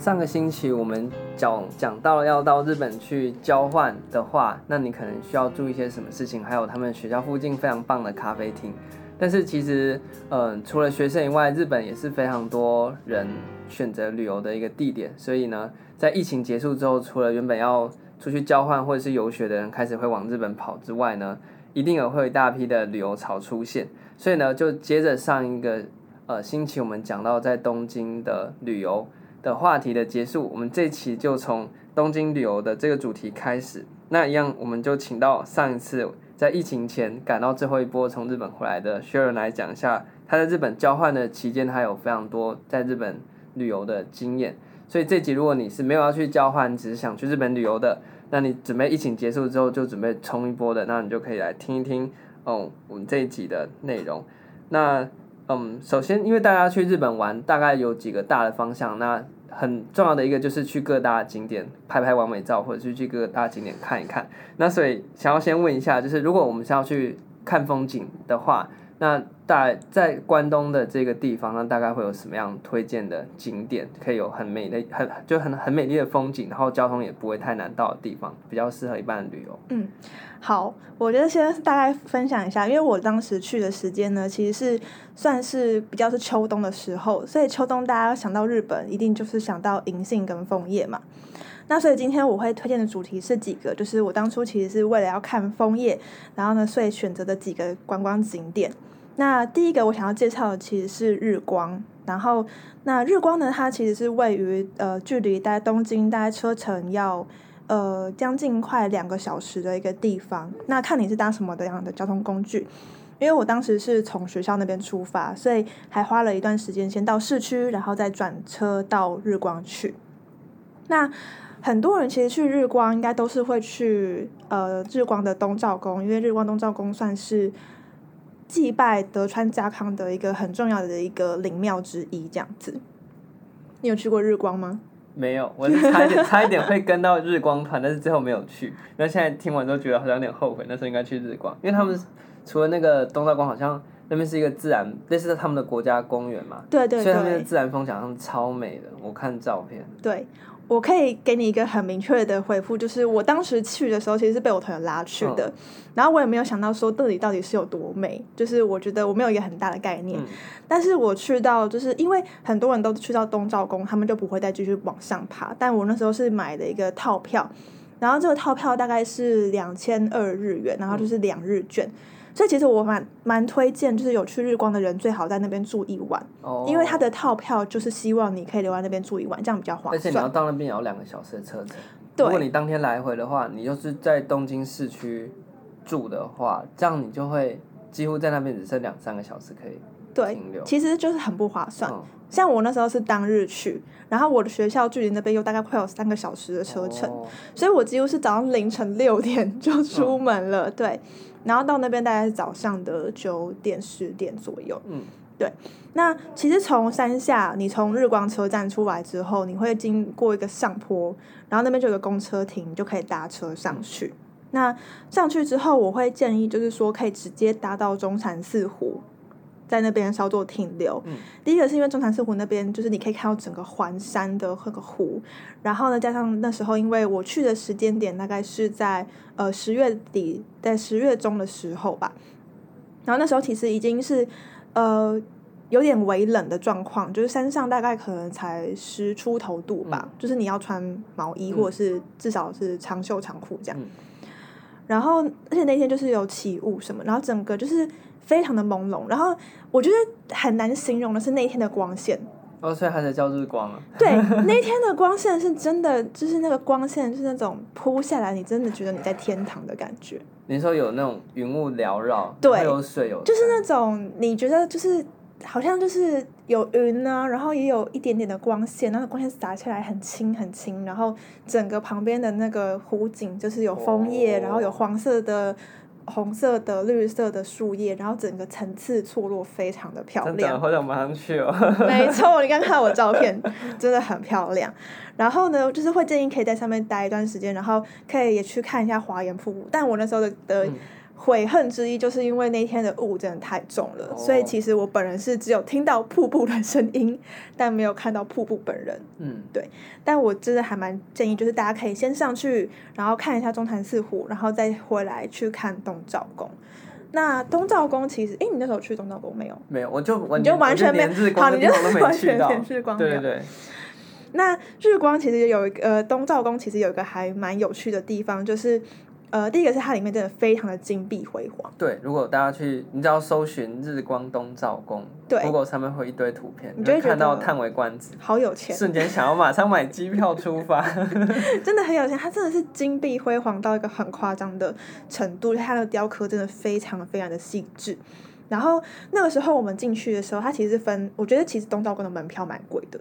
上个星期我们讲讲到了要到日本去交换的话，那你可能需要注意一些什么事情？还有他们学校附近非常棒的咖啡厅。但是其实，嗯、除了学生以外，日本也是非常多人选择旅游的一个地点。所以呢，在疫情结束之后，除了原本要出去交换或者是游学的人开始会往日本跑之外呢，一定也会有一大批的旅游潮出现。所以呢，就接着上一个呃星期我们讲到在东京的旅游的话题的结束，我们这期就从东京旅游的这个主题开始。那一样，我们就请到上一次在疫情前赶到最后一波从日本回来的 Sharon 来讲一下他在日本交换的期间，他有非常多在日本旅游的经验。所以这集如果你是没有要去交换，只是想去日本旅游的，那你准备疫情结束之后就准备冲一波的，那你就可以来听一听哦我们这一集的内容。那嗯，首先，因为大家去日本玩，大概有几个大的方向。那很重要的一个就是去各大景点拍拍完美照，或者是去各大景点看一看。那所以想要先问一下，就是如果我们是要去看风景的话，那大在关东的这个地方，那大概会有什么样推荐的景点，可以有很美的、很就很很美丽的风景，然后交通也不会太难到的地方，比较适合一般的旅游。嗯。好，我觉得先大概分享一下，因为我当时去的时间呢，其实是算是比较是秋冬的时候，所以秋冬大家想到日本，一定就是想到银杏跟枫叶嘛。那所以今天我会推荐的主题是几个，就是我当初其实是为了要看枫叶，然后呢，所以选择的几个观光景点。那第一个我想要介绍的其实是日光，然后那日光呢，它其实是位于呃距离大东京大概车程要。呃，将近快两个小时的一个地方，那看你是搭什么的样的交通工具，因为我当时是从学校那边出发，所以还花了一段时间先到市区，然后再转车到日光去。那很多人其实去日光应该都是会去呃日光的东照宫，因为日光东照宫算是祭拜德川家康的一个很重要的一个灵庙之一，这样子。你有去过日光吗？没有，我是差一点，差一点会跟到日光团，但是最后没有去。那现在听完之后觉得好像有点后悔，那时候应该去日光，因为他们除了那个东照宫，好像那边是一个自然，类似他们的国家公园嘛。对对对。所以他们的自然风景好像超美的，我看照片。对。我可以给你一个很明确的回复，就是我当时去的时候，其实是被我朋友拉去的，嗯、然后我也没有想到说这里到底是有多美，就是我觉得我没有一个很大的概念，嗯、但是我去到，就是因为很多人都去到东照宫，他们就不会再继续往上爬，但我那时候是买的一个套票，然后这个套票大概是两千二日元，然后就是两日券。嗯所以其实我蛮蛮推荐，就是有去日光的人最好在那边住一晚，oh. 因为他的套票就是希望你可以留在那边住一晚，这样比较划算。而且你要到那边也要两个小时的车程。对。如果你当天来回的话，你就是在东京市区住的话，这样你就会几乎在那边只剩两三个小时可以停留。对，其实就是很不划算。嗯、像我那时候是当日去，然后我的学校距离那边又大概快有三个小时的车程，oh. 所以我几乎是早上凌晨六点就出门了。嗯、对。然后到那边大概是早上的九点十点左右。嗯，对。那其实从山下，你从日光车站出来之后，你会经过一个上坡，然后那边就有个公车亭，你就可以搭车上去。那上去之后，我会建议就是说可以直接搭到中禅寺湖。在那边稍作停留。嗯、第一个是因为中禅寺湖那边，就是你可以看到整个环山的那个湖，然后呢，加上那时候因为我去的时间点大概是在呃十月底，在十月中的时候吧，然后那时候其实已经是呃有点微冷的状况，就是山上大概可能才十出头度吧，嗯、就是你要穿毛衣或者是至少是长袖长裤这样。嗯、然后而且那天就是有起雾什么，然后整个就是。非常的朦胧，然后我觉得很难形容的是那一天的光线。哦，所以还在叫日光啊？对，那一天的光线是真的，就是那个光线是那种扑下来，你真的觉得你在天堂的感觉。你说有那种云雾缭绕，对，有水有，就是那种你觉得就是好像就是有云啊，然后也有一点点的光线，那个光线洒下来很轻很轻，然后整个旁边的那个湖景就是有枫叶，哦、然后有黄色的。红色的、绿色的树叶，然后整个层次错落，非常的漂亮。好想马上去哦。没错，你刚看我照片，真的很漂亮。然后呢，就是会建议可以在上面待一段时间，然后可以也去看一下华岩瀑布。但我那时候的的悔恨之一，就是因为那天的雾真的太重了，哦、所以其实我本人是只有听到瀑布的声音，但没有看到瀑布本人。嗯，对。但我真的还蛮建议，就是大家可以先上去，然后看一下中潭四湖，然后再回来去看东照宫。那东照宫其实，哎，你那时候去东照宫没有？没有，我就完你就完全没有好，你就完全连日光对对对。那日光其实有一个呃，东照宫其实有一个还蛮有趣的地方，就是。呃，第一个是它里面真的非常的金碧辉煌。对，如果大家去，你只要搜寻“日光东照宫”，对，Google 上面会一堆图片，你就会看到叹为观止，好有钱，瞬间想要马上买机票出发。真的很有钱，它真的是金碧辉煌到一个很夸张的程度，它的雕刻真的非常非常的细致。然后那个时候我们进去的时候，它其实分，我觉得其实东照宫的门票蛮贵的。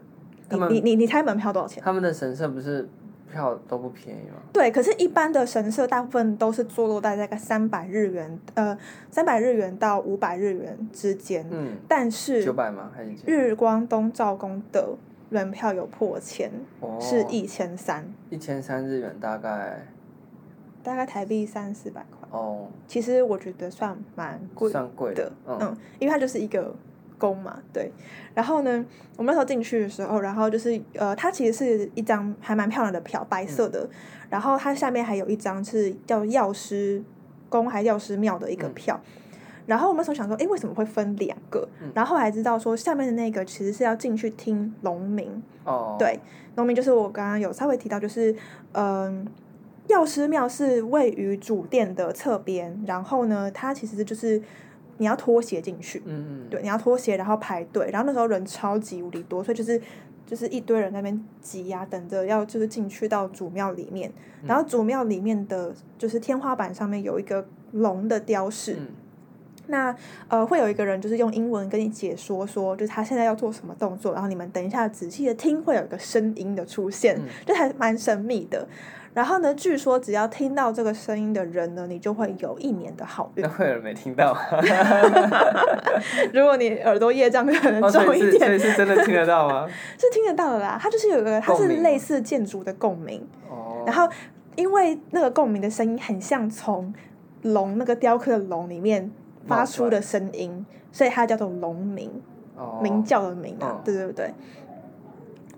你你你你猜门票多少钱？他们的神社不是？票都不便宜吗？对，可是，一般的神社大部分都是坐落在大概三百日元，呃，三百日元到五百日元之间。嗯，但是九百吗？还是日光东照宫的门票有破千，哦、是一千三。一千三日元大概大概台币三四百块。哦，其实我觉得算蛮贵，算贵的。嗯，嗯，因为它就是一个。宫嘛，对，然后呢，我们那时候进去的时候，然后就是呃，它其实是一张还蛮漂亮的票，白色的，嗯、然后它下面还有一张是叫药师宫还药师庙的一个票，嗯、然后我们那时候想说，哎，为什么会分两个？嗯、然后后来知道说，下面的那个其实是要进去听农民。哦，对，农民就是我刚刚有稍微提到，就是嗯，药师庙是位于主殿的侧边，然后呢，它其实就是。你要脱鞋进去，嗯。嗯，对，你要脱鞋，然后排队，然后那时候人超级无敌多，所以就是就是一堆人在那边挤呀、啊，等着要就是进去到主庙里面，然后主庙里面的就是天花板上面有一个龙的雕饰，嗯、那呃会有一个人就是用英文跟你解说说，就是他现在要做什么动作，然后你们等一下仔细的听，会有一个声音的出现，嗯、就还蛮神秘的。然后呢，据说只要听到这个声音的人呢，你就会有一年的好运。那会有人没听到？如果你耳朵业障可能重一点，哦、所以是真的听得到吗？是听得到的啦，它就是有一个，它是类似建筑的共鸣。哦。然后，因为那个共鸣的声音很像从龙那个雕刻的龙里面发出的声音，所以它叫做龙鸣。哦。鸣叫的鸣啊，哦、对对对。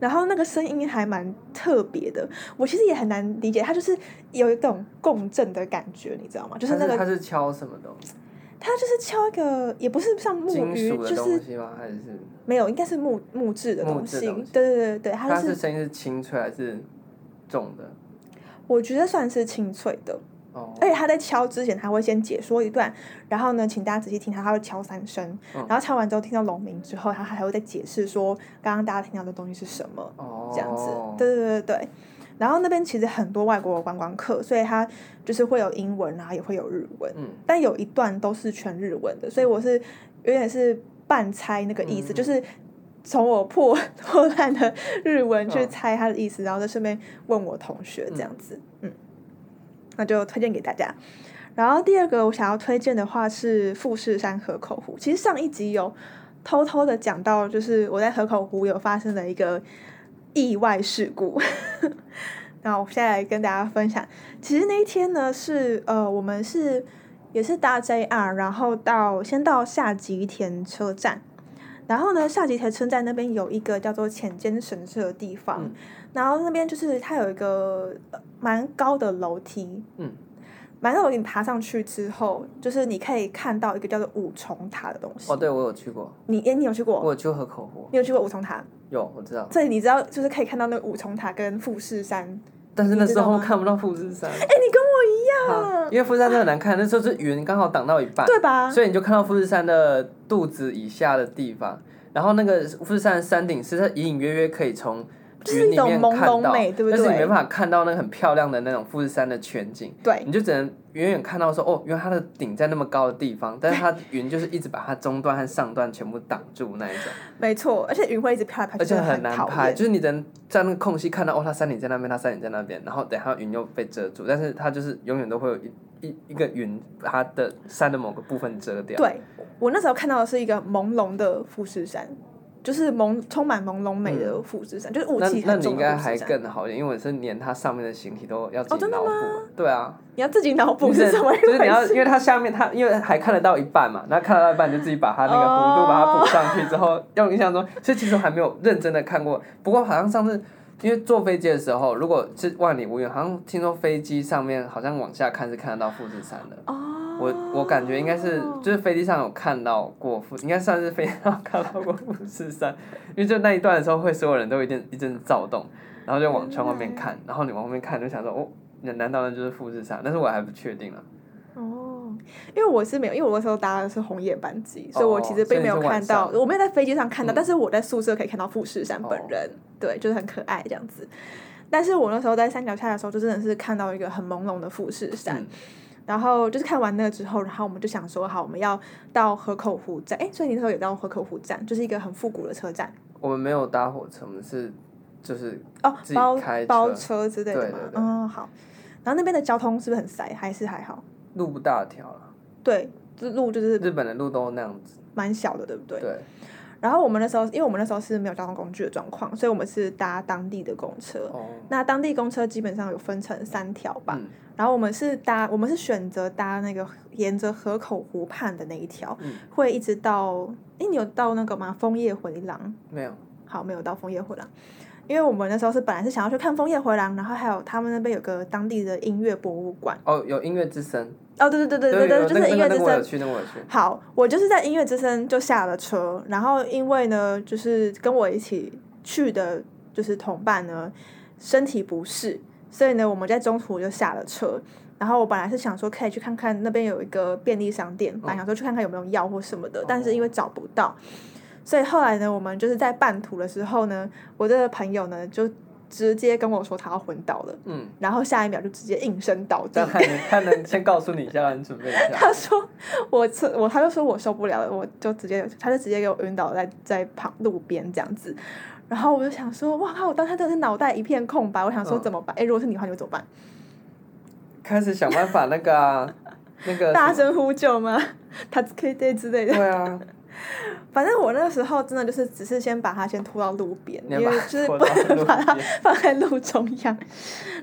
然后那个声音还蛮特别的，我其实也很难理解，它就是有一种共振的感觉，你知道吗？就是那个它是敲什么东西？它就是敲一个，也不是像木鱼，就是没有，应该是木木质的东西。对对对对，它是声音是清脆还是重的？我觉得算是清脆的。而且他在敲之前，他会先解说一段，然后呢，请大家仔细听他，他会敲三声，然后敲完之后听到龙鸣之后，他还会再解释说刚刚大家听到的东西是什么，这样子，对对对对。然后那边其实很多外国的观光客，所以他就是会有英文，然后也会有日文，但有一段都是全日文的，所以我是有点是半猜那个意思，就是从我破 破烂的日文去猜他的意思，然后再顺便问我同学这样子，嗯。那就推荐给大家。然后第二个我想要推荐的话是富士山河口湖。其实上一集有偷偷的讲到，就是我在河口湖有发生了一个意外事故。然后我现在来跟大家分享。其实那一天呢是呃我们是也是搭 JR，然后到先到下吉田车站。然后呢下吉田村在那边有一个叫做浅间神社的地方。嗯然后那边就是它有一个蛮高的楼梯，嗯，蛮高楼梯爬上去之后，就是你可以看到一个叫做五重塔的东西。哦，对，我有去过。你诶，你有去过？我有去河口湖。你有去过五重塔？有，我知道。所以你知道，就是可以看到那个五重塔跟富士山。但是那时候看不到富士山。哎，你跟我一样。因为富士山真的很难看，那时候是云刚好挡到一半，对吧？所以你就看到富士山的肚子以下的地方，然后那个富士山的山顶是它隐隐约约可以从。就是一种朦胧美，对不对？但是你没办法看到那个很漂亮的那种富士山的全景，对，你就只能远远看到说，哦，原来它的顶在那么高的地方，但是它云就是一直把它中段和上段全部挡住那一种。没错，而且云会一直飘来飘去，而且很难拍，就是你只能在那个空隙看到，哦，它山顶在那边，它山顶在那边，然后等下云又被遮住，但是它就是永远都会有一一一个云把它的山的某个部分遮掉。对，我那时候看到的是一个朦胧的富士山。就是朦充满朦胧美的富士山，嗯、就是雾气。那那你应该还更好一点，因为我是连它上面的形体都要自己脑补。对啊。你要自己脑补是什么意思？就是你要，因为它下面它因为还看得到一半嘛，那看得到一半就自己把它那个弧度把它补上去之后，用、哦、印象中，所以其实我还没有认真的看过。不过好像上次因为坐飞机的时候，如果是万里无云，好像听说飞机上面好像往下看是看得到富士山的。哦。我我感觉应该是，就是飞机上有看到过富，应该算是飞机上看到过富士山，因为就那一段的时候，会所有人都一阵一阵躁动，然后就往窗外面看，然后你往后面看就想说，哦，难道那就是富士山？但是我还不确定了。哦，因为我是没有，因为我那时候搭的是红眼班机，所以我其实并没有看到，我没有在飞机上看到，嗯、但是我在宿舍可以看到富士山本人，哦、对，就是很可爱这样子。但是我那时候在山脚下的时候，就真的是看到一个很朦胧的富士山。嗯然后就是看完那个之后，然后我们就想说，好，我们要到河口湖站。哎，所以你那时候也到河口湖站，就是一个很复古的车站。我们没有搭火车，我们是就是哦，包包车之类的嘛。嗯，好。然后那边的交通是不是很塞？还是还好？路不大条了。对，这路就是日本的路都那样子，蛮小的，对不对？对。然后我们那时候，因为我们那时候是没有交通工具的状况，所以我们是搭当地的公车。哦。那当地公车基本上有分成三条吧。嗯。然后我们是搭，我们是选择搭那个沿着河口湖畔的那一条，嗯、会一直到，哎，你有到那个吗？枫叶回廊？没有。好，没有到枫叶回廊，因为我们那时候是本来是想要去看枫叶回廊，然后还有他们那边有个当地的音乐博物馆。哦，有音乐之声。哦，对对对对对对，就是音乐之声。好，我就是在音乐之声就下了车，然后因为呢，就是跟我一起去的，就是同伴呢，身体不适。所以呢，我们在中途就下了车，然后我本来是想说可以去看看那边有一个便利商店，本来想说去看看有没有药或什么的，但是因为找不到，所以后来呢，我们就是在半途的时候呢，我的朋友呢就直接跟我说他要昏倒了，嗯，然后下一秒就直接应声倒地。他能他能先告诉你一下，你准备一下。他说我我他就说我受不了了，我就直接他就直接给我晕倒在在旁路边这样子。然后我就想说，哇靠！我当时真的是脑袋一片空白。我想说怎么办？哎、嗯，如果是你的话，你会怎么办？开始想办法那个啊，那个大声呼救吗？他可以对之类的。对啊。反正我那个时候真的就是只是先把它先拖到路边，因为就是不能把它放在路中央。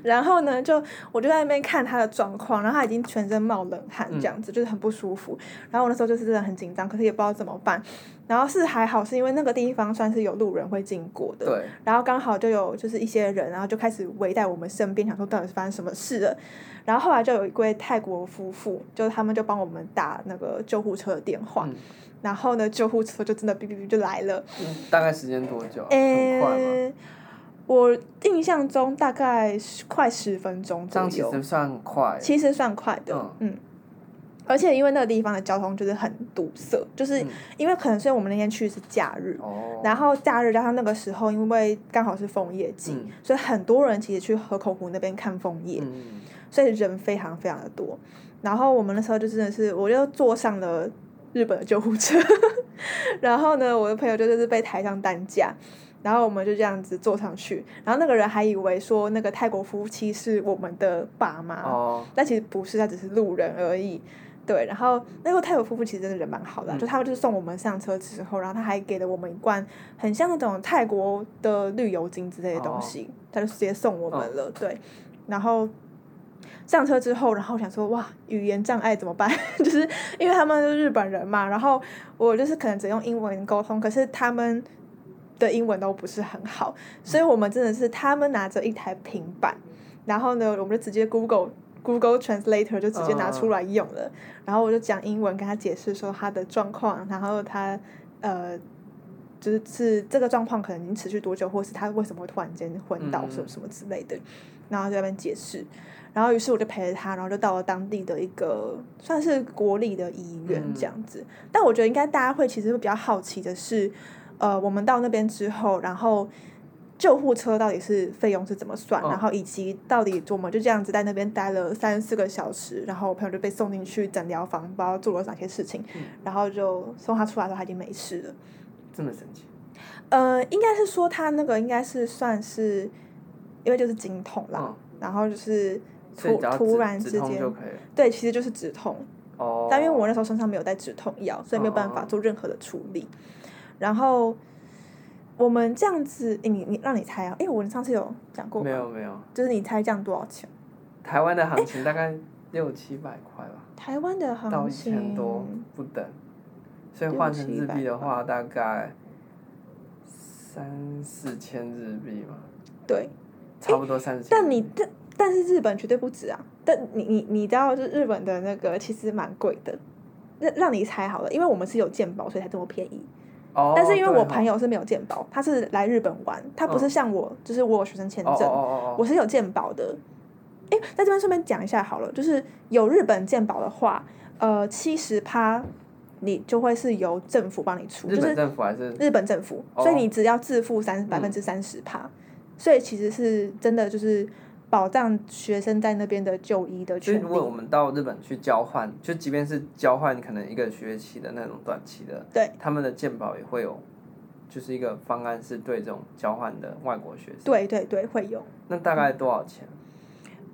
然后呢，就我就在那边看他的状况，然后他已经全身冒冷汗，这样子、嗯、就是很不舒服。然后我那时候就是真的很紧张，可是也不知道怎么办。然后是还好，是因为那个地方算是有路人会经过的，对。然后刚好就有就是一些人，然后就开始围在我们身边，想说到底是发生什么事了。然后后来就有一位泰国夫妇，就是他们就帮我们打那个救护车的电话。嗯、然后呢，救护车就真的哔哔哔就来了。嗯、大概时间多久？诶，很？我印象中大概快十分钟左右。这样其实算快。其实算快的，嗯。嗯而且因为那个地方的交通就是很堵塞，就是因为可能是因为我们那天去是假日，嗯、然后假日加上那个时候，因为刚好是枫叶季，嗯、所以很多人其实去河口湖那边看枫叶，嗯、所以人非常非常的多。然后我们那时候就真的是，我就坐上了日本的救护车，然后呢，我的朋友就是被抬上担架，然后我们就这样子坐上去，然后那个人还以为说那个泰国夫妻是我们的爸妈，哦、但其实不是，他只是路人而已。对，然后那个泰国夫妇其实真的人蛮好的，嗯、就他们就是送我们上车之后，然后他还给了我们一罐很像那种泰国的绿油精之类的东西，哦、他就直接送我们了。哦、对，然后上车之后，然后想说哇，语言障碍怎么办？就是因为他们是日本人嘛，然后我就是可能只用英文沟通，可是他们的英文都不是很好，所以我们真的是他们拿着一台平板，然后呢，我们就直接 Google。Google Translator 就直接拿出来用了然后我就讲英文跟他解释说他的状况，然后他呃，就是是这个状况可能已经持续多久，或是他为什么会突然间昏倒什么什么之类的，然后在那边解释，然后于是我就陪着他，然后就到了当地的一个算是国立的医院这样子，嗯、但我觉得应该大家会其实会比较好奇的是，呃，我们到那边之后，然后。救护车到底是费用是怎么算？哦、然后以及到底我们就这样子在那边待了三四个小时，然后我朋友就被送进去诊疗房，不知道做了哪些事情，嗯、然后就送他出来的时候他已经没事了。这么神奇？呃，应该是说他那个应该是算是，因为就是经痛啦，哦、然后就是突突然之间，对，其实就是止痛。哦。但因为我那时候身上没有带止痛药，所以没有办法做任何的处理。哦、然后。我们这样子，你你让你猜啊？哎，我上次有讲过。没有没有。就是你猜这样多少钱？台湾的行情大概六七百块吧。台湾的行情。到一千多不等，所以换成日币的话，大概三四千日币嘛。对。差不多三四千。但你但但是日本绝对不止啊！但你你你知道，就是日本的那个其实蛮贵的。让让你猜好了，因为我们是有鉴宝，所以才这么便宜。哦。但是因为我朋友是没有鉴宝，他是来日本玩，他不是像我，就是我有学生签证，我是有鉴宝的。哎，在这边顺便讲一下好了，就是有日本鉴宝的话，呃，七十趴你就会是由政府帮你出，就是政府还是日本政府，所以你只要自付三百分之三十趴，所以其实是真的就是。保障学生在那边的就医的权利。所以，如果我们到日本去交换，就即便是交换，可能一个学期的那种短期的，对，他们的健保也会有，就是一个方案是对这种交换的外国学生。对对对，会有。那大概多少钱？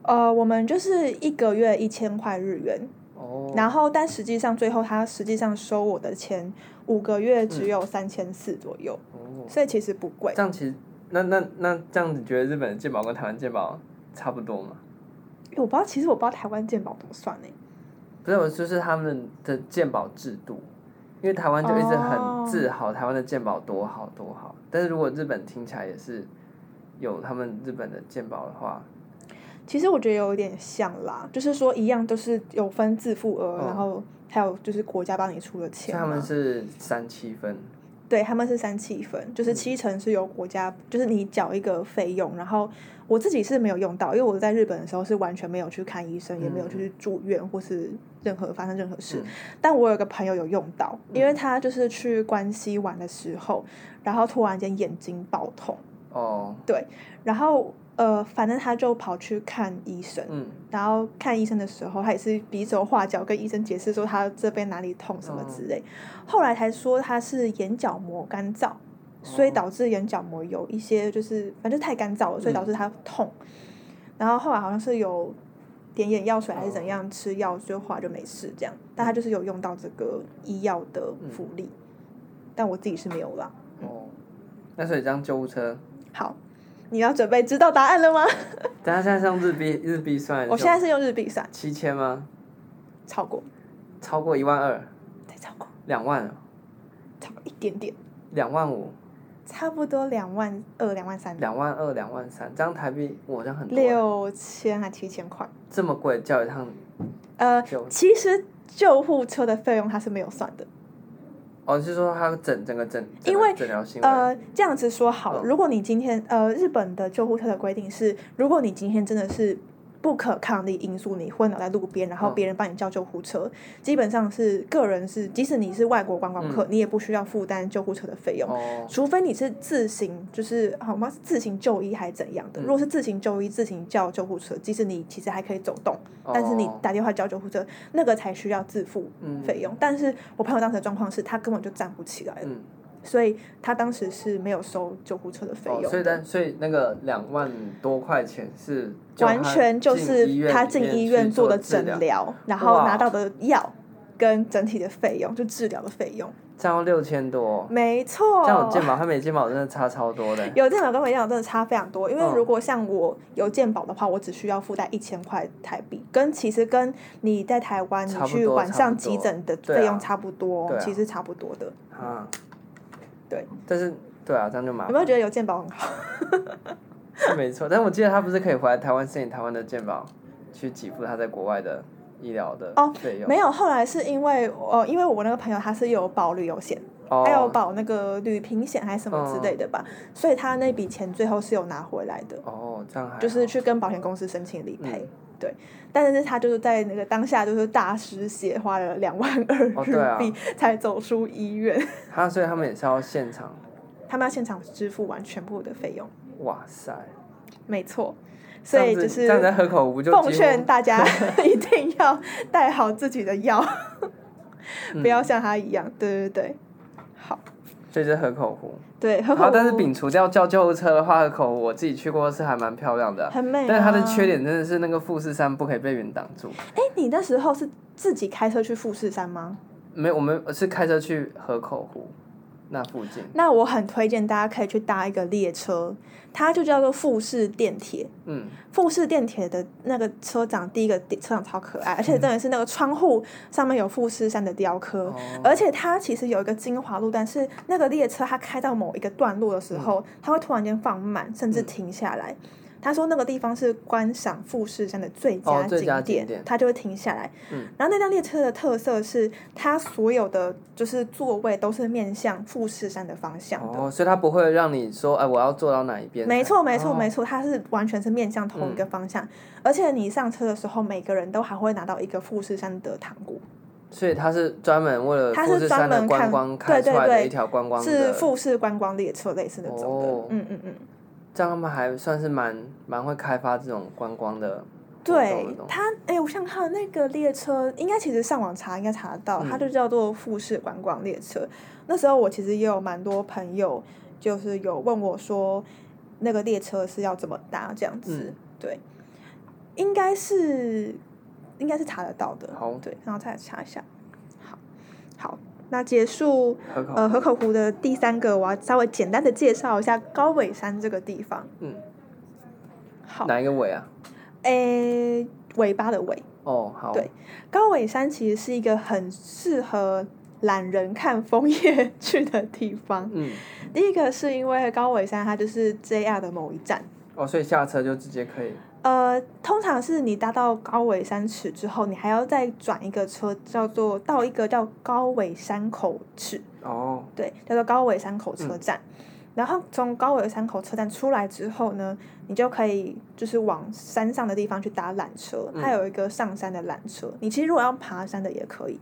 呃，我们就是一个月一千块日元。哦。然后，但实际上最后他实际上收我的钱，五个月只有三千四左右。哦。所以其实不贵。这样其实，那那那这样子，觉得日本的健保跟台湾健保？差不多嘛，我不知道，其实我不知道台湾健保怎么算呢？不是，我就是他们的健保制度，因为台湾就一直很自豪台湾的健保多好多好，但是如果日本听起来也是有他们日本的健保的话，其实我觉得有点像啦，就是说一样都是有分自付额，然后还有就是国家帮你出的钱，他们是三七分。对，他们是三七分，就是七成是由国家，嗯、就是你缴一个费用，然后我自己是没有用到，因为我在日本的时候是完全没有去看医生，嗯、也没有去住院或是任何发生任何事。嗯、但我有个朋友有用到，因为他就是去关西玩的时候，然后突然间眼睛爆痛。哦。对，然后。呃，反正他就跑去看医生，嗯、然后看医生的时候，他也是比手画脚跟医生解释说他这边哪里痛什么之类，嗯、后来才说他是眼角膜干燥，哦、所以导致眼角膜有一些就是反正太干燥了，所以导致他痛。嗯、然后后来好像是有点眼药水还是怎样，哦、吃药就后来就没事这样，但他就是有用到这个医药的福利，嗯、但我自己是没有啦。哦，那所以这样救护车好。你要准备知道答案了吗？等下现在是用日币日币算。我现在是用日币算。七千吗？超过。超过一万二。再超过。两万。超过一点点。两万五。差不多两万二两万三。两万二两万三，这样台币我这样很多。六千还七千块。这么贵，叫一趟。呃，其实救护车的费用它是没有算的。哦，是说他整整个整，因为呃这样子说好了，如果你今天呃日本的救护车的规定是，如果你今天真的是。不可抗力因素，你昏倒在路边，然后别人帮你叫救护车，基本上是个人是，即使你是外国观光客，你也不需要负担救护车的费用，除非你是自行，就是好吗？自行就医还是怎样的？如果是自行就医，自行叫救护车，即使你其实还可以走动，但是你打电话叫救护车，那个才需要自付费用。但是我朋友当时的状况是他根本就站不起来了。所以他当时是没有收救护车的费用。所以，但所以那个两万多块钱是完全就是他进医院做的诊疗，然后拿到的药跟整体的费用，就治疗的费用。这样六千多。没错。这样有健保，他没健保真的差超多的。有健保跟没健保真的差非常多，因为如果像我有健保的话，我只需要负担一千块台币，跟其实跟你在台湾你去晚上急诊的费用差不多，其实差不多的。嗯。对，但是对啊，这样就麻烦。有没有觉得有健保很好？是 没错，但是我记得他不是可以回来台湾申请台湾的健保，去给付他在国外的医疗的费用。哦，没有，后来是因为呃，因为我那个朋友他是有保旅游险，还有保那个旅平险还是什么之类的吧，所以他那笔钱最后是有拿回来的。哦，这样还就是去跟保险公司申请理赔，对。但是他就是在那个当下就是大失血，花了两万二日币才走出医院。他所以他们也是要现场，他们要现场支付完全部的费用。哇塞，没错，所以就是站在河口湖就奉劝大家 一定要带好自己的药，不要像他一样。对对对，好。所以是河口湖。对，河口湖。但是摒除掉叫救护车的话，河口湖我自己去过是还蛮漂亮的。很美啊。但是它的缺点真的是那个富士山不可以被云挡住。哎，你那时候是自己开车去富士山吗？没有，我们是开车去河口湖。那附近。那我很推荐大家可以去搭一个列车，它就叫做富士电铁。嗯，富士电铁的那个车长，第一个车长超可爱，而且真的是那个窗户上面有富士山的雕刻，嗯、而且它其实有一个精华路，段是那个列车它开到某一个段落的时候，嗯、它会突然间放慢，甚至停下来。嗯他说那个地方是观赏富士山的最佳景点，哦、景点，他就会停下来。嗯，然后那辆列车的特色是，它所有的就是座位都是面向富士山的方向的。哦，所以它不会让你说，哎，我要坐到哪一边？没错，没错，没错，它是完全是面向同一个方向。嗯、而且你上车的时候，每个人都还会拿到一个富士山的糖果。所以它是专门为了富士山的观光开出来的一条观光，是富士观光列车类似那种的。哦、嗯嗯嗯。这样他们还算是蛮蛮会开发这种观光的，对他，哎，我想看那个列车，应该其实上网查应该查得到，它就叫做富士观光列车。嗯、那时候我其实也有蛮多朋友，就是有问我说，那个列车是要怎么搭这样子。嗯、对，应该是应该是查得到的。好，对，然后再来查一下。那结束，呃，河口湖的第三个，我要稍微简单的介绍一下高尾山这个地方。嗯，好，哪一个尾啊？诶，尾巴的尾。哦，好。对，高尾山其实是一个很适合懒人看枫叶去的地方。嗯，第一个是因为高尾山它就是 JR 的某一站。哦，所以下车就直接可以。呃，通常是你搭到高尾山池之后，你还要再转一个车，叫做到一个叫高尾山口池。哦。对，叫做高尾山口车站。嗯、然后从高尾山口车站出来之后呢，你就可以就是往山上的地方去搭缆车，它有一个上山的缆车。嗯、你其实如果要爬山的也可以，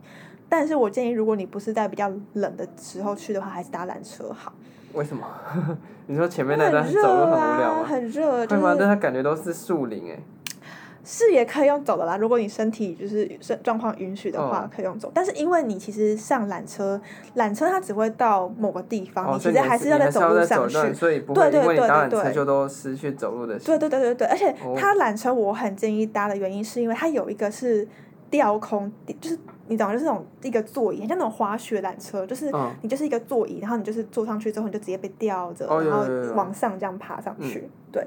但是我建议如果你不是在比较冷的时候去的话，还是搭缆车好。为什么？你说前面那段走路很无聊吗？很热，啊，很热，就是。但它感觉都是树林哎。是也可以用走的啦，如果你身体就是状况允许的话，可以用走。但是因为你其实上缆车，缆车它只会到某个地方，你其实还是要在走路上去。所以不会因为搭缆车就都失去走路的。对对对对对，而且它缆车我很建议搭的原因是因为它有一个是吊空，就是。你懂，就是那种一个座椅，很像那种滑雪缆车，就是你就是一个座椅，然后你就是坐上去之后，你就直接被吊着，然后往上这样爬上去。对，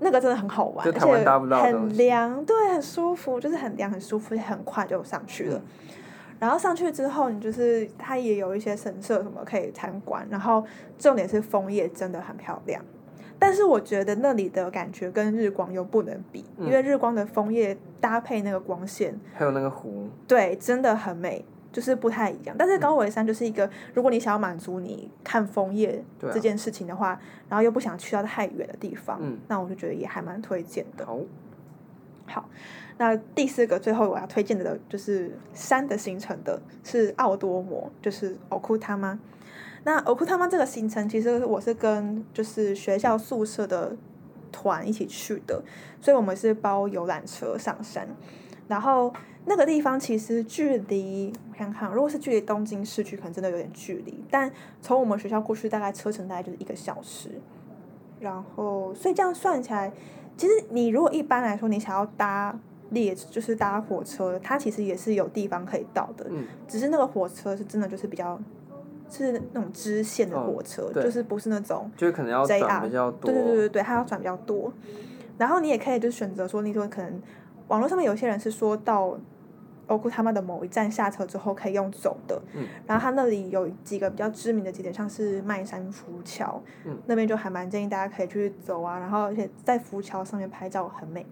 那个真的很好玩，而且很凉，对，很舒服，就是很凉很舒服，很快就上去了。然后上去之后，你就是它也有一些神社什么可以参观，然后重点是枫叶真的很漂亮。但是我觉得那里的感觉跟日光又不能比，嗯、因为日光的枫叶搭配那个光线，还有那个湖，对，真的很美，就是不太一样。但是高尾山就是一个，嗯、如果你想要满足你看枫叶这件事情的话，啊、然后又不想去到太远的地方，嗯、那我就觉得也还蛮推荐的。好，好，那第四个最后我要推荐的就是山的行程的是奥多摩，就是奥库他吗。那奥库他妈这个行程，其实我是跟就是学校宿舍的团一起去的，所以我们是包游览车上山。然后那个地方其实距离，我看看，如果是距离东京市区，可能真的有点距离。但从我们学校过去，大概车程大概就是一个小时。然后，所以这样算起来，其实你如果一般来说你想要搭列，就是搭火车，它其实也是有地方可以到的。嗯。只是那个火车是真的就是比较。是那种支线的火车，哦、就是不是那种就是可能要转比较多。对对对对对，它要转比较多。然后你也可以就选择说，你说可能网络上面有些人是说到欧库他妈的某一站下车之后可以用走的，嗯、然后他那里有几个比较知名的景点，像是麦山浮桥，嗯、那边就还蛮建议大家可以去走啊。然后而且在浮桥上面拍照很美。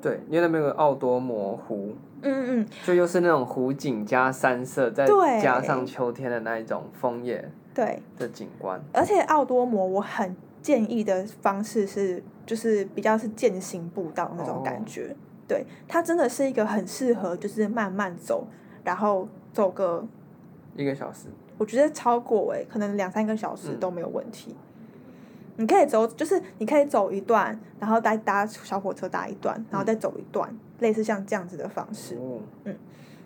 对，因为那边有个奥多摩湖，嗯嗯，就又是那种湖景加山色，再加上秋天的那一种枫叶，对。的景观。而且奥多摩我很建议的方式是，就是比较是践行步道那种感觉，哦、对，它真的是一个很适合就是慢慢走，然后走个一个小时，我觉得超过哎，可能两三个小时都没有问题。嗯。你可以走，就是你可以走一段，然后再搭小火车搭一段，然后再走一段，嗯、类似像这样子的方式。哦、嗯，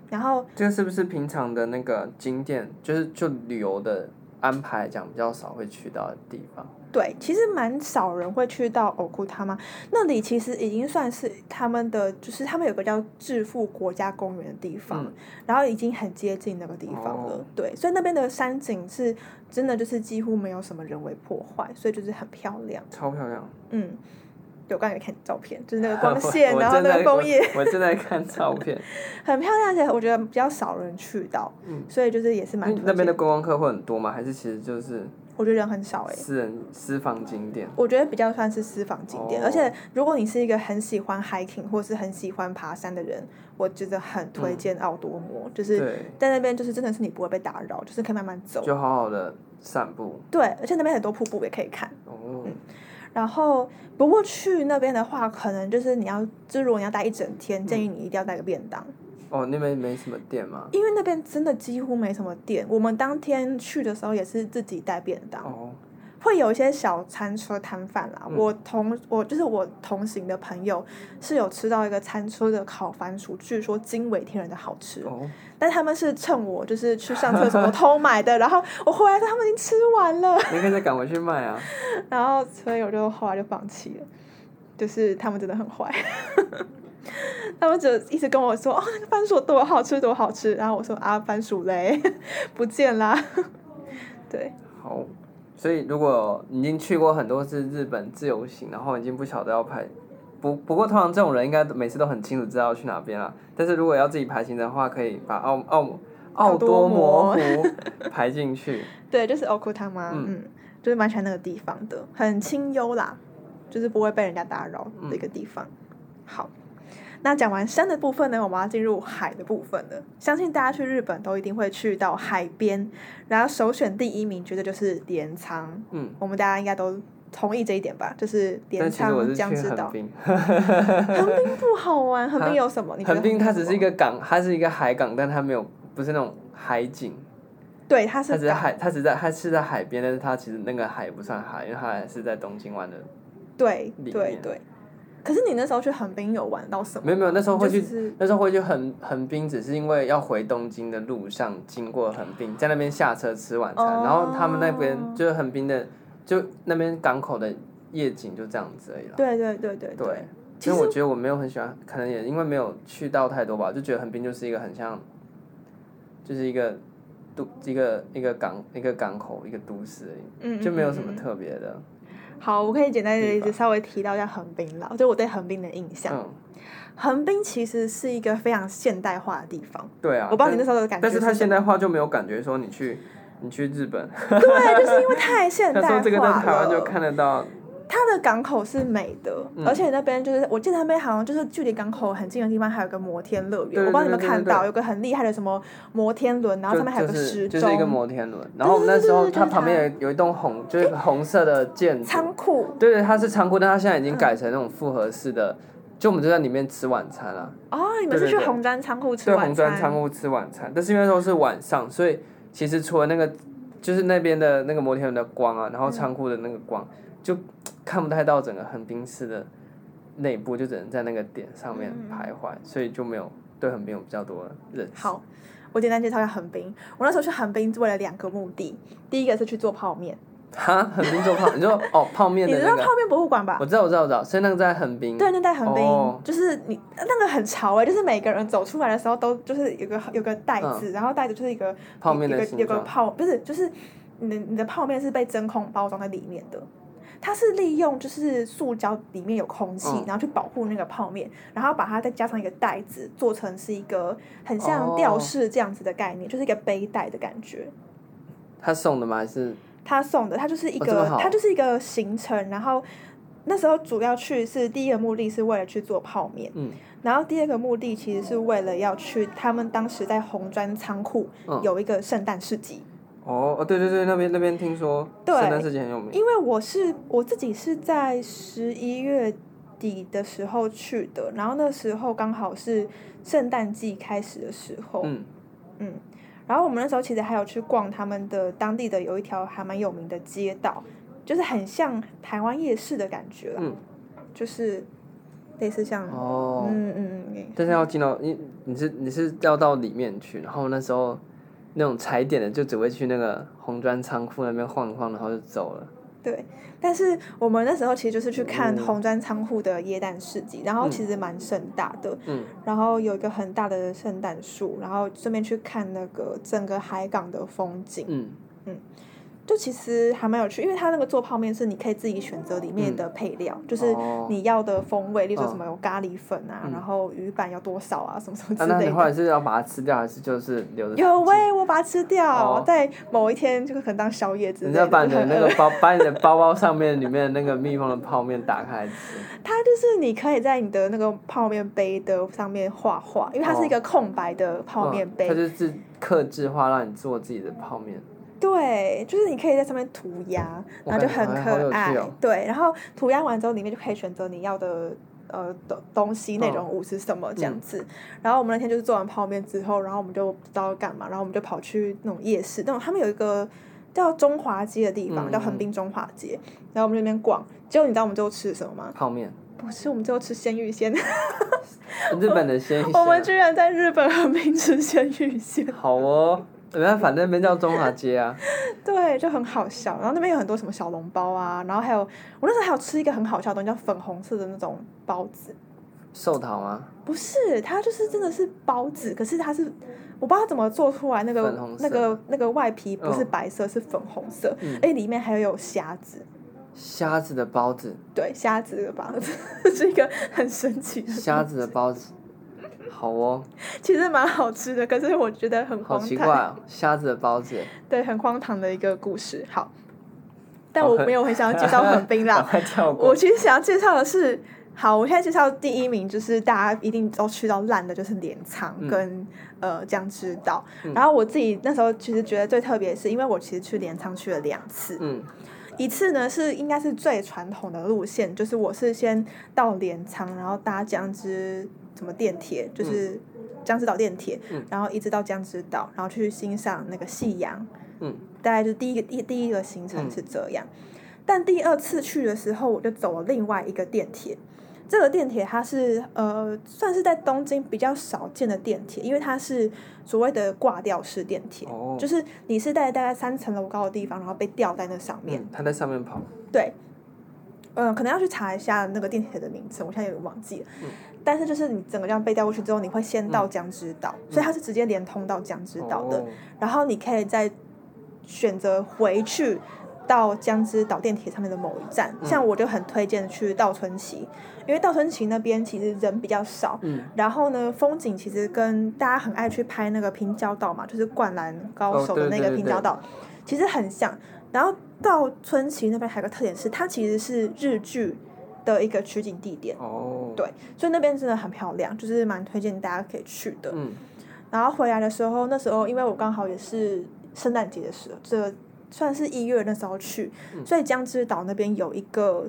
然后这个是不是平常的那个景点，就是就旅游的安排来讲比较少会去到的地方。对，其实蛮少人会去到奥库他吗那里，其实已经算是他们的，就是他们有个叫致富国家公园的地方，嗯、然后已经很接近那个地方了。哦、对，所以那边的山景是真的，就是几乎没有什么人为破坏，所以就是很漂亮，超漂亮。嗯，有刚才看照片，就是那个 光线，然后那个枫叶，我正在看照片，很漂亮，而且我觉得比较少人去到，嗯，所以就是也是蛮那边的观光客会很多吗？还是其实就是？我觉得人很少哎、欸，私人私房景点，我觉得比较算是私房景点，oh. 而且如果你是一个很喜欢 hiking 或是很喜欢爬山的人，我觉得很推荐奥多摩，嗯、就是在那边就是真的是你不会被打扰，就是可以慢慢走，就好好的散步。对，而且那边很多瀑布也可以看。哦、oh. 嗯，然后不过去那边的话，可能就是你要，就如果你要待一整天，建议你一定要带个便当。哦，那边没什么店吗？因为那边真的几乎没什么店。我们当天去的时候也是自己带便当，哦、会有一些小餐车摊贩啦。嗯、我同我就是我同行的朋友是有吃到一个餐车的烤番薯，据说惊为天人的好吃。哦、但他们是趁我就是去上厕所偷买的，然后我回来他们已经吃完了。你可以再赶回去卖啊。然后所以我就后来就放弃了，就是他们真的很坏。他们就一直跟我说：“哦，那个番薯多好吃，多好吃。”然后我说：“啊，番薯嘞，不见啦。”对。好，所以如果已经去过很多次日本自由行，然后已经不晓得要排，不不过通常这种人应该每次都很清楚知道要去哪边了。但是如果要自己排行程的话，可以把奥奥奥多摩湖 排进去。对，就是奥库他妈，嗯，就是蛮喜欢那个地方的，很清幽啦，就是不会被人家打扰的一个地方。嗯、好。那讲完山的部分呢，我们要进入海的部分了。相信大家去日本都一定会去到海边，然后首选第一名绝对就是镰仓。嗯，我们大家应该都同意这一点吧？就是镰仓江之岛。横滨，横滨不好玩。横滨有什么？横滨它只是一个港，它是一个海港，但它没有不是那种海景。对，它是。它只是海，它只在它是在海边，但是它其实那个海不算海，因为它还是在东京湾的。对对对。可是你那时候去横滨有玩到什么？没有没有，那时候会去，就是、那时候会去横横滨，只是因为要回东京的路上经过横滨，在那边下车吃晚餐，哦、然后他们那边就是横滨的，就那边港口的夜景就这样子而已了。对对对对对。对，其实我觉得我没有很喜欢，可能也因为没有去到太多吧，就觉得横滨就是一个很像，就是一个都一个一个港一个港口一个都市而已，嗯，就没有什么特别的。好，我可以简单的稍微提到一下横滨了，就我对横滨的印象。嗯、横滨其实是一个非常现代化的地方。对啊。我不知道你那时候的感觉。但是它现代化就没有感觉说你去你去日本。对，就是因为太现 代化了。说这个在台湾就看得到。它的港口是美的，嗯、而且那边就是我记得那边好像就是距离港口很近的地方，还有个摩天乐园。我不知道你们看到有个很厉害的什么摩天轮，然后上面还有个时钟。就是一个摩天轮。然后我们那时候它旁边有有一栋红，就是红色的建筑。仓库。对对，它是仓库，但它现在已经改成那种复合式的，嗯、就我们就在里面吃晚餐了。哦，你们是去红砖仓库吃晚餐？对，红砖仓库吃晚餐，但是因为那时候是晚上，所以其实除了那个就是那边的那个摩天轮的光啊，然后仓库的那个光。嗯就看不太到整个横滨市的内部，就只能在那个点上面徘徊，嗯、所以就没有对横滨有比较多的认识。好，我简单介绍一下横滨。我那时候去横滨是为了两个目的，第一个是去做泡面。哈，横滨做泡，你说哦泡面、那个？你知道泡面博物馆吧？我知道，我知道，我知道。所以那个在横滨。对，那在横滨，哦、就是你那个很潮哎、欸，就是每个人走出来的时候都就是有个有个袋子，嗯、然后袋子就是一个泡面的。有个泡不是，就是你的你的泡面是被真空包装在里面的。它是利用就是塑胶里面有空气，嗯、然后去保护那个泡面，然后把它再加上一个袋子，做成是一个很像吊饰这样子的概念，哦、就是一个背带的感觉。他送的吗？还是他送的？他就是一个，它、哦、就是一个行程。然后那时候主要去是第一个目的是为了去做泡面，嗯，然后第二个目的其实是为了要去他们当时在红砖仓库有一个圣诞市集。哦哦对对对，那边那边听说圣诞市集很有名。因为我是我自己是在十一月底的时候去的，然后那时候刚好是圣诞季开始的时候。嗯嗯，然后我们那时候其实还有去逛他们的当地的有一条还蛮有名的街道，就是很像台湾夜市的感觉了。嗯，就是类似像哦嗯嗯嗯，但是要进到你你是你是要到里面去，然后那时候。那种踩点的，就只会去那个红砖仓库那边晃一晃，然后就走了。对，但是我们那时候其实就是去看红砖仓库的椰蛋市集，嗯、然后其实蛮盛大的，嗯，然后有一个很大的圣诞树，然后顺便去看那个整个海港的风景，嗯。嗯。就其实还蛮有趣，因为它那个做泡面是你可以自己选择里面的配料，嗯、就是你要的风味，例如说什么有咖喱粉啊，嗯、然后鱼板要多少啊，什么什么之类的。啊、那你后来是要把它吃掉，还是就是留着？有喂，我把它吃掉，哦、在某一天就可能当宵夜之类的。你要把你的那个包，把你的包包上面里面的那个密封的泡面打开吃。它就是你可以在你的那个泡面杯的上面画画，因为它是一个空白的泡面杯。哦、它就是刻制化，让你做自己的泡面。对，就是你可以在上面涂鸦，然后就很可爱。哦、对，然后涂鸦完之后，里面就可以选择你要的呃东东西内容物是什么这样子。嗯、然后我们那天就是做完泡面之后，然后我们就不知道干嘛，然后我们就跑去那种夜市，那种他们有一个叫中华街的地方，嗯、叫横滨中华街。然后我们那边逛，结果你知道我们最后吃的什么吗？泡面。不是，我们最后吃鲜芋仙。日本的 鲜芋仙。我们居然在日本横滨吃鲜芋仙。好哦。没办法，那边叫中华街啊。对，就很好笑。然后那边有很多什么小笼包啊，然后还有我那时候还有吃一个很好笑的东西，叫粉红色的那种包子。寿桃吗？不是，它就是真的是包子，可是它是我不知道它怎么做出来，那个那个那个外皮不是白色，嗯、是粉红色，哎、嗯，里面还有虾子。虾子的包子。对，虾子的包子 是一个很神奇的。虾子的包子。好哦，其实蛮好吃的，可是我觉得很荒唐。好奇怪哦，虾子的包子。对，很荒唐的一个故事。好，但我没有很想要介绍横滨啦。我其实想要介绍的是，好，我现在介绍第一名就是大家一定都去到烂的，就是镰仓跟、嗯、呃江之岛。嗯、然后我自己那时候其实觉得最特别的是，因为我其实去镰仓去了两次。嗯。一次呢是应该是最传统的路线，就是我是先到镰仓，然后搭江之。什么电铁就是江之岛电铁，嗯、然后一直到江之岛，然后去欣赏那个夕阳。嗯，大概就是第一个第第一个行程是这样。嗯、但第二次去的时候，我就走了另外一个电铁。这个电铁它是呃，算是在东京比较少见的电铁，因为它是所谓的挂吊式电铁，哦、就是你是在大概三层楼高的地方，然后被吊在那上面。嗯、它在上面跑。对。嗯、呃，可能要去查一下那个电铁的名称，我现在有点忘记了。嗯、但是就是你整个这样被吊过去之后，你会先到江之岛，嗯、所以它是直接连通到江之岛的。哦、然后你可以再选择回去到江之岛电铁上面的某一站。嗯、像我就很推荐去稻村崎，因为稻村崎那边其实人比较少。嗯、然后呢，风景其实跟大家很爱去拍那个平交道嘛，就是灌篮高手的那个平交道，其实很像。然后稻村崎那边还有个特点是，它其实是日剧的一个取景地点。哦。对，所以那边真的很漂亮，就是蛮推荐大家可以去的。嗯。然后回来的时候，那时候因为我刚好也是圣诞节的时候，这算是一月那时候去，嗯、所以江之岛那边有一个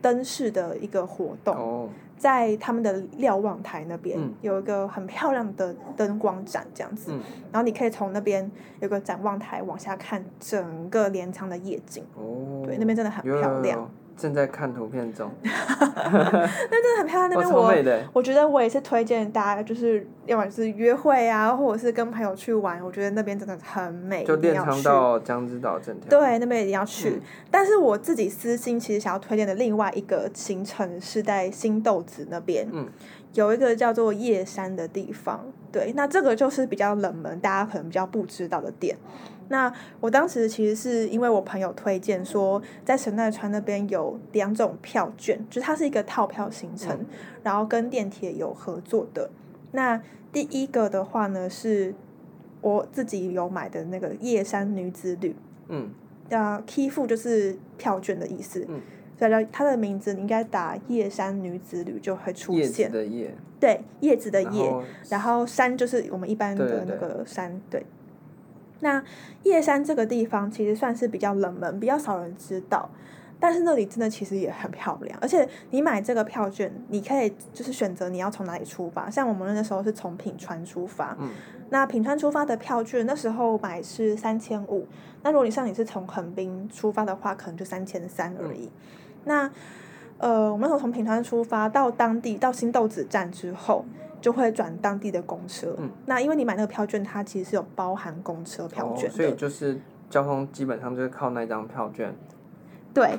灯饰的一个活动。哦。在他们的瞭望台那边、嗯、有一个很漂亮的灯光展，这样子，嗯、然后你可以从那边有个展望台往下看整个镰仓的夜景。哦，对，那边真的很漂亮。正在看图片中，那真的很漂亮。那边我，我觉得我也是推荐大家，就是要么是约会啊，或者是跟朋友去玩，我觉得那边真的很美，就镰仓到江之岛整条。对，那边一定要去。嗯、但是我自己私心其实想要推荐的另外一个行程是在新豆子那边，嗯、有一个叫做夜山的地方。对，那这个就是比较冷门，大家可能比较不知道的点。那我当时其实是因为我朋友推荐说，在神奈川那边有两种票券，就是它是一个套票行程，嗯、然后跟电铁有合作的。那第一个的话呢，是我自己有买的那个夜山女子旅，嗯，叫 Kifu 就是票券的意思，嗯，所以叫它的名字你应该打叶山女子旅就会出现。的叶。对，叶子的叶，然后，然后山就是我们一般的那个山，对，对，对。那叶山这个地方其实算是比较冷门，比较少人知道，但是那里真的其实也很漂亮。而且你买这个票券，你可以就是选择你要从哪里出发。像我们那时候是从品川出发，嗯，那品川出发的票券那时候买是三千五。那如果你像你是从横滨出发的话，可能就三千三而已。嗯、那呃，我们从从平川出发到当地到新豆子站之后，就会转当地的公车。嗯，那因为你买那个票券，它其实是有包含公车票券，哦，所以就是交通基本上就是靠那张票券。对，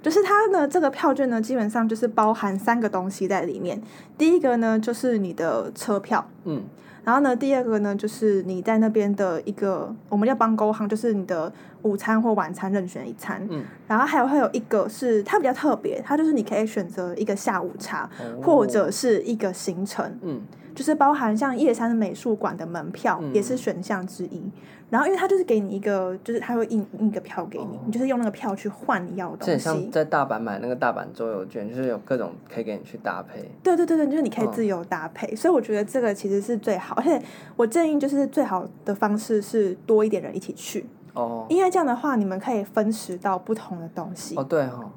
就是它的，这个票券呢，基本上就是包含三个东西在里面。第一个呢，就是你的车票。嗯。然后呢，第二个呢，就是你在那边的一个，我们要帮沟行，就是你的午餐或晚餐任选一餐。嗯。然后还有会有一个是它比较特别，它就是你可以选择一个下午茶，哦、或者是一个行程。嗯。就是包含像叶山美术馆的门票也是选项之一，嗯、然后因为它就是给你一个，就是它会印印一个票给你，哦、你就是用那个票去换你要的东西。在大阪买那个大阪周游券，就是有各种可以给你去搭配。对对对对，就是你可以自由搭配，哦、所以我觉得这个其实是最好，而且我建议就是最好的方式是多一点人一起去哦，因为这样的话你们可以分食到不同的东西。哦，对哈、哦。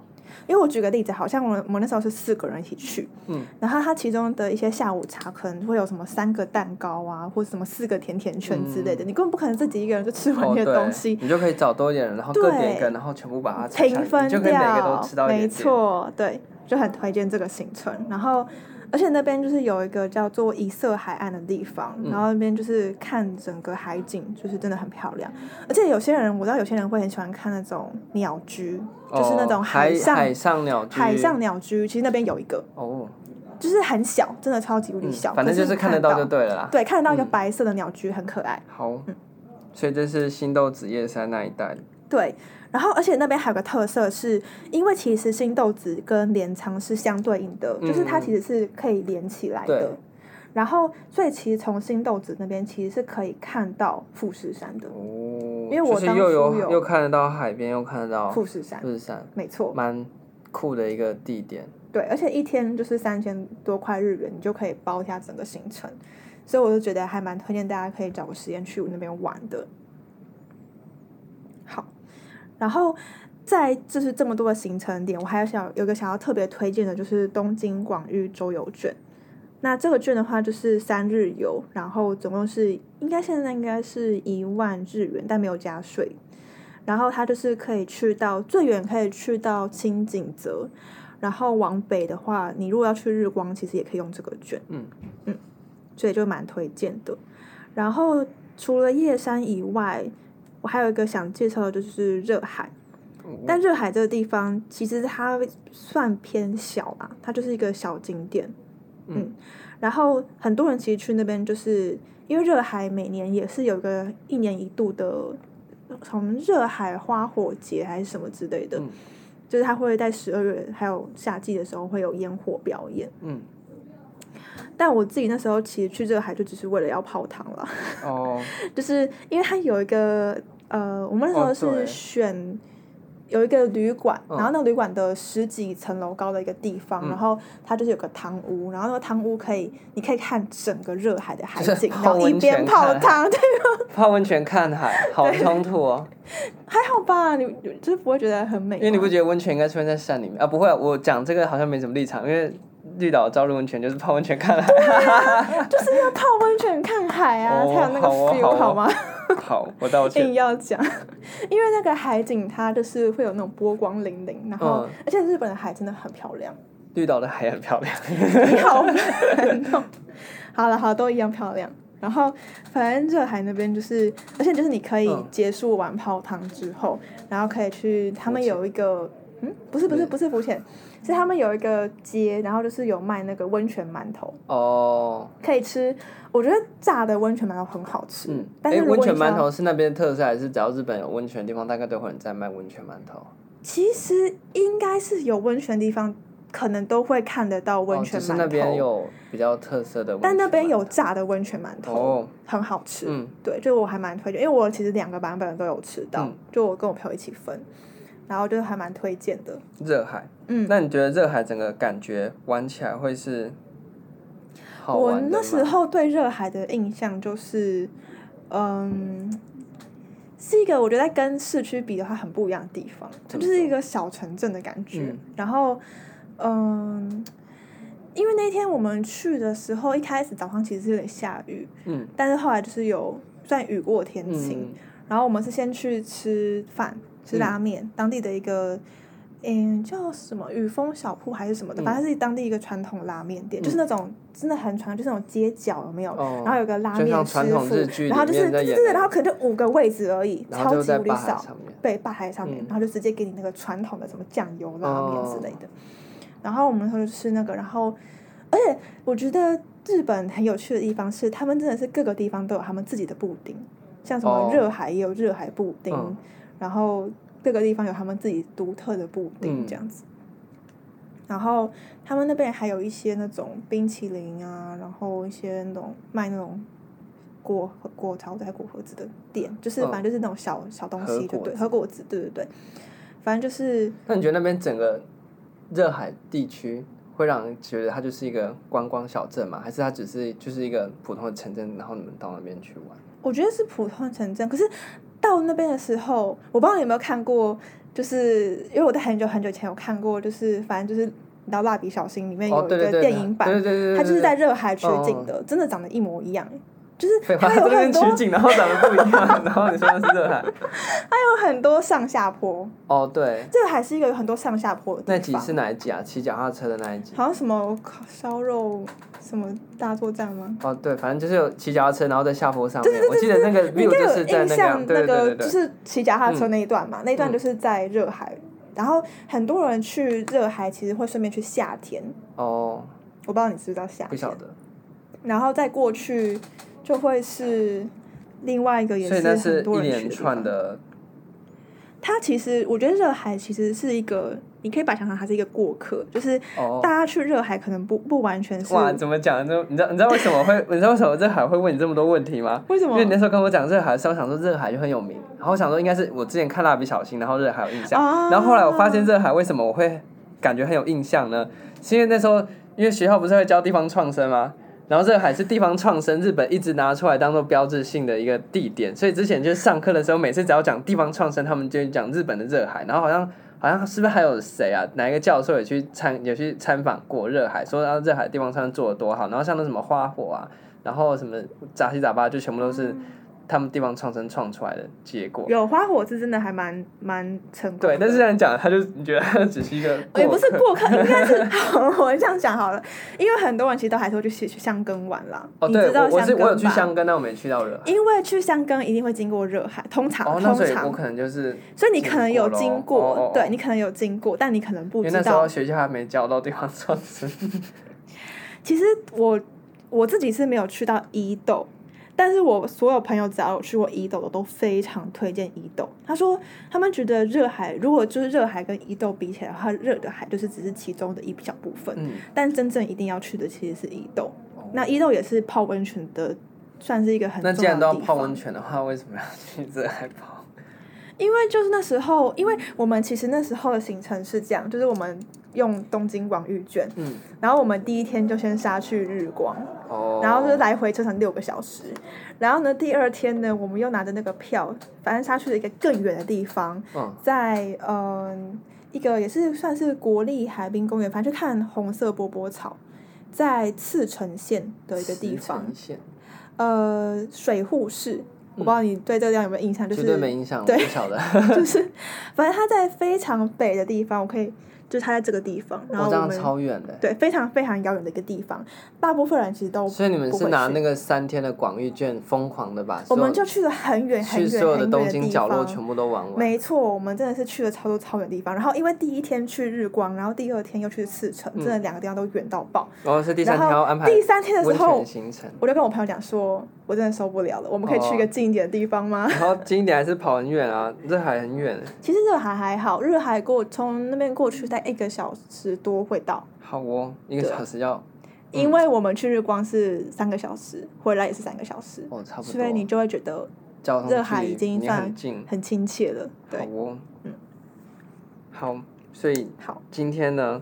因为我举个例子，好像我们我们那时候是四个人一起去，嗯，然后它其中的一些下午茶可能会有什么三个蛋糕啊，或者什么四个甜甜圈之类的，嗯、你根本不可能自己一个人就吃完那些东西，哦、你就可以找多一点人，然后各点一个，然后全部把它平分掉，就可以每个都吃到一点点。没错，对，就很推荐这个行程，然后。而且那边就是有一个叫做一色海岸的地方，嗯、然后那边就是看整个海景，就是真的很漂亮。而且有些人我知道，有些人会很喜欢看那种鸟居，哦、就是那种海上海上鸟居。海上鸟居其实那边有一个哦，就是很小，真的超级无敌小，嗯，反正就是看得到就对了啦。对，看得到一个白色的鸟居，很可爱。好，嗯，所以这是新豆子叶山那一带。对。然后，而且那边还有个特色是，因为其实新豆子跟镰仓是相对应的，嗯、就是它其实是可以连起来的。然后，所以其实从新豆子那边其实是可以看到富士山的。哦。因为我当初又有又看得到海边，又看得到富士山。富士山，没错。蛮酷的一个地点。对，而且一天就是三千多块日元，你就可以包一下整个行程，所以我就觉得还蛮推荐大家可以找个时间去那边玩的。然后，在就是这么多的行程点，我还有想有个想要特别推荐的，就是东京广域周游券。那这个券的话，就是三日游，然后总共是应该现在应该是一万日元，但没有加税。然后它就是可以去到最远可以去到青井泽，然后往北的话，你如果要去日光，其实也可以用这个券。嗯嗯，所以就蛮推荐的。然后除了叶山以外，我还有一个想介绍的就是热海，但热海这个地方其实它算偏小吧，它就是一个小景点，嗯，然后很多人其实去那边就是因为热海每年也是有一个一年一度的，从热海花火节还是什么之类的，就是它会在十二月还有夏季的时候会有烟火表演，嗯。但我自己那时候其实去这个海就只是为了要泡汤了，哦，就是因为它有一个呃，我们那时候是选有一个旅馆，哦、然后那个旅馆的十几层楼高的一个地方，嗯、然后它就是有个汤屋，然后那个汤屋可以你可以看整个热海的海景，然后一边泡汤，对吗？泡温泉看海，好冲突哦。还好吧，你就是不会觉得很美，因为你不觉得温泉应该出现在山里面啊？不会，我讲这个好像没什么立场，因为。绿岛朝日温泉就是泡温泉看海，就是要泡温泉看海啊，才有那个 feel 好吗？好，我道歉。硬要讲，因为那个海景它就是会有那种波光粼粼，然后而且日本的海真的很漂亮。绿岛的海很漂亮。你好，好了，好，都一样漂亮。然后反正热海那边就是，而且就是你可以结束完泡汤之后，然后可以去他们有一个，嗯，不是不是不是浮潜。是他们有一个街，然后就是有卖那个温泉馒头哦，可以吃。我觉得炸的温泉馒头很好吃。嗯，但是温泉馒头是那边的特色，还是只要日本有温泉的地方，大概都会有人在卖温泉馒头？其实应该是有温泉的地方，可能都会看得到温泉馒头。哦，就是那边有比较特色的，但那边有炸的温泉馒头，哦，很好吃。嗯，对，就我还蛮推荐，因为我其实两个版本都有吃到，嗯，就我跟我朋友一起分。然后就还蛮推荐的热海，嗯，那你觉得热海整个感觉玩起来会是好玩？我那时候对热海的印象就是，嗯，是一个我觉得跟市区比的话很不一样的地方，它就是一个小城镇的感觉。嗯、然后，嗯，因为那天我们去的时候，一开始早上其实是有点下雨，嗯，但是后来就是有算雨过天晴。嗯、然后我们是先去吃饭。吃拉面，当地的一个嗯，叫什么雨风小铺还是什么的，反正是当地一个传统拉面店，就是那种真的很传统，就是那种街角有没有？然后有个拉面师傅，然后就是对对对，然后可能就五个位置而已，超级无敌少，对，吧台上面，然后就直接给你那个传统的什么酱油拉面之类的。然后我们就吃那个，然后而且我觉得日本很有趣的地方是，他们真的是各个地方都有他们自己的布丁，像什么热海也有热海布丁，然后。各个地方有他们自己独特的布丁这样子，嗯、然后他们那边还有一些那种冰淇淋啊，然后一些那种卖那种果果桃子、果盒子的店，就是反正就是那种小、嗯、小东西，对对，和果子，对对对，反正就是。那你觉得那边整个热海地区会让人觉得它就是一个观光小镇吗？还是它只是就是一个普通的城镇，然后你们到那边去玩？我觉得是普通的城镇，可是。到那边的时候，我不知道你有没有看过，就是因为我在很久很久前有看过，就是反正就是你知道《蜡笔小新》里面有一个电影版，它就是在热海取景的，真的长得一模一样，就是它有很多取景，然后长得不一样，然后你说的是热海，它有很多上下坡。哦，对，这个还是一个有很多上下坡的地方。那集是哪一集啊？骑脚踏车的那一集？好像什么烤烧肉。什么大作战吗？哦，对，反正就是有骑脚踏车，然后在下坡上面。我记得那个 view 就是在那个，那个就是骑脚踏车那一段嘛，那一段就是在热海。然后很多人去热海，其实会顺便去夏天。哦。我不知道你知不知道夏天。不晓得。然后再过去，就会是另外一个，也是很多人去的。它其实，我觉得热海其实是一个。你可以把想象它是一个过客，就是大家去热海可能不不完全是。哇，怎么讲？就你知道你知道为什么会你知道为什么热海会问你这么多问题吗？为什么？因为你那时候跟我讲热海的时候，我想说热海就很有名，然后我想说应该是我之前看蜡笔小新，然后热海有印象，啊、然后后来我发现热海为什么我会感觉很有印象呢？是因为那时候因为学校不是会教地方创生吗？然后热海是地方创生，日本一直拿出来当做标志性的一个地点，所以之前就是上课的时候，每次只要讲地方创生，他们就讲日本的热海，然后好像。好像是不是还有谁啊？哪一个教授也去参也去参访过热海，说然后热海地方创生做的多好，然后像那什么花火啊，然后什么杂七杂八，就全部都是。他们地方创生创出来的结果，有花火是真的还蛮蛮成功。对，但是这样讲，他就你觉得他只是一个，也不是过客，应该是 好，我这样讲好了，因为很多人其实都还是会去去箱根玩啦。哦，对，我是我有去香根，但我没去到热海。因为去香根一定会经过热海，通常通常我可能就是，所以你可能有经过，对你可能有经过，但你可能不知道。因为那时候学校还没教到地方创生。其实我我自己是没有去到伊豆。但是我所有朋友只要有去过伊豆的，都非常推荐伊豆。他说他们觉得热海，如果就是热海跟伊豆比起来的话，热的海就是只是其中的一小部分。嗯。但真正一定要去的其实是伊豆。哦。那伊豆也是泡温泉的，算是一个很重要的。那既然都要泡温泉的话，为什么要去热海泡？因为就是那时候，因为我们其实那时候的行程是这样，就是我们。用东京广域券，嗯，然后我们第一天就先杀去日光，哦，然后就是来回车程六个小时，然后呢，第二天呢，我们又拿着那个票，反正杀去了一个更远的地方，嗯，在嗯、呃、一个也是算是国立海滨公园，反正去看红色波波草，在茨城县的一个地方，呃，水户市，嗯、我不知道你对这个地方有没有印象，就是绝对没印象，对，不晓得，就是反正它在非常北的地方，我可以。就是他在这个地方，然后我们超远的，对，非常非常遥远的一个地方，大部分人其实都所以你们是拿那个三天的广域券疯狂的吧？我们就去了很远很远很远的东京角落全部都玩完。没错，我们真的是去了超多超远的地方。然后因为第一天去日光，然后第二天又去赤城，真的两个地方都远到爆。然后是第三天要安排第三天的时候，我就跟我朋友讲说，我真的受不了了，我们可以去一个近一点的地方吗？然后近一点还是跑很远啊，热海很远。其实热海还好，热海过从那边过去大概一个小时。多会到，好哦，一个小时要，因为我们去日光是三个小时，回来也是三个小时，哦，差不多，所以你就会觉得热海已经算很亲切了，对，好哦，嗯，好，所以好，今天呢，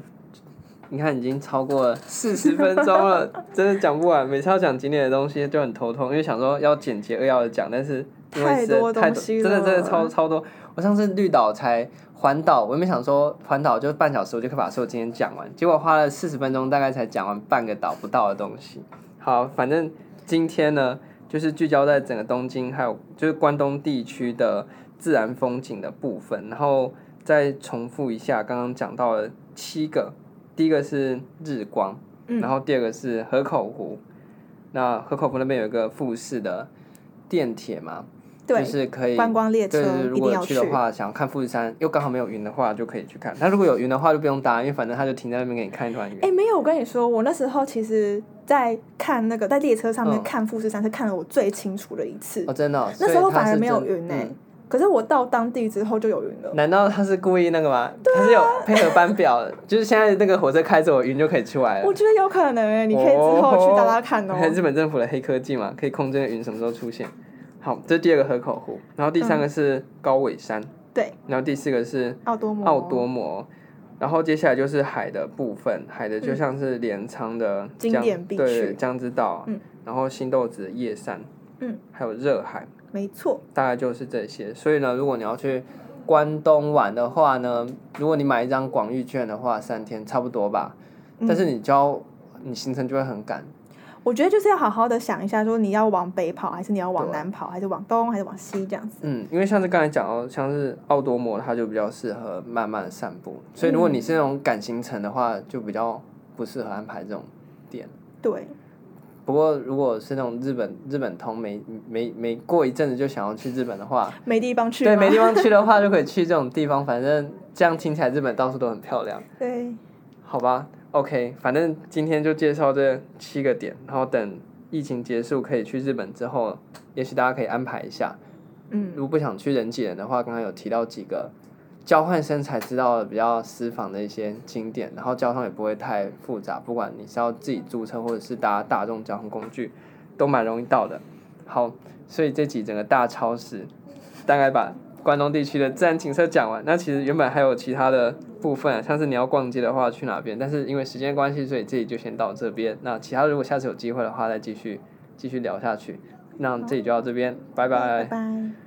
你看已经超过了四十 分钟了，真的讲不完，每次要讲景点的东西就很头痛，因为想说要简洁扼要的讲，但是太多东西真的真的超超多，我上次绿岛才。环岛，我也没想说环岛就半小时，我就可以把所有今天讲完。结果花了四十分钟，大概才讲完半个岛不到的东西。好，反正今天呢，就是聚焦在整个东京，还有就是关东地区的自然风景的部分。然后再重复一下刚刚讲到的七个，第一个是日光，嗯、然后第二个是河口湖。那河口湖那边有一个富士的电铁嘛，对就是可以观光列车，对，如果去的话，想要看富士山，又刚好没有云的话，就可以去看。那如果有云的话，就不用搭，因为反正他就停在那边给你看一团云。哎、欸，没有，我跟你说，我那时候其实，在看那个在列车上面看富士山，是看了我最清楚的一次。哦，真的、哦，那时候反而没有云呢、欸。可是我到当地之后就有云了。难道他是故意那个吗？他是有配合班表，就是现在那个火车开着，我云就可以出来了。我觉得有可能诶，你可以之后去搭搭看哦。看日本政府的黑科技嘛，可以控制云什么时候出现。好，这是第二个河口湖，然后第三个是高尾山，对，然后第四个是奥多摩，奥多摩，然后接下来就是海的部分，海的就像是镰仓的经典必去，对，江之岛，嗯，然后新豆子的叶山，嗯，还有热海。没错，大概就是这些。所以呢，如果你要去关东玩的话呢，如果你买一张广域券的话，三天差不多吧。但是你就要，你行程就会很赶。我觉得就是要好好的想一下，说你要往北跑，还是你要往南跑，还是往东，还是往西这样子。嗯，因为像是刚才讲到，像是奥多摩，它就比较适合慢慢的散步。所以如果你是那种赶行程的话，就比较不适合安排这种点。对。不过，如果是那种日本日本通，没没没过一阵子就想要去日本的话，没地方去。对，没地方去的话，就可以去这种地方。反正这样听起来，日本到处都很漂亮。对，好吧，OK，反正今天就介绍这七个点，然后等疫情结束可以去日本之后，也许大家可以安排一下。嗯，如果不想去人挤人的话，刚刚有提到几个。交换生才知道的比较私房的一些景点，然后交通也不会太复杂，不管你是要自己租车或者是搭大众交通工具，都蛮容易到的。好，所以这几整个大超市大概把关东地区的自然景色讲完。那其实原本还有其他的部分，像是你要逛街的话去哪边，但是因为时间关系，所以这里就先到这边。那其他如果下次有机会的话，再继续继续聊下去。那这里就到这边，拜拜。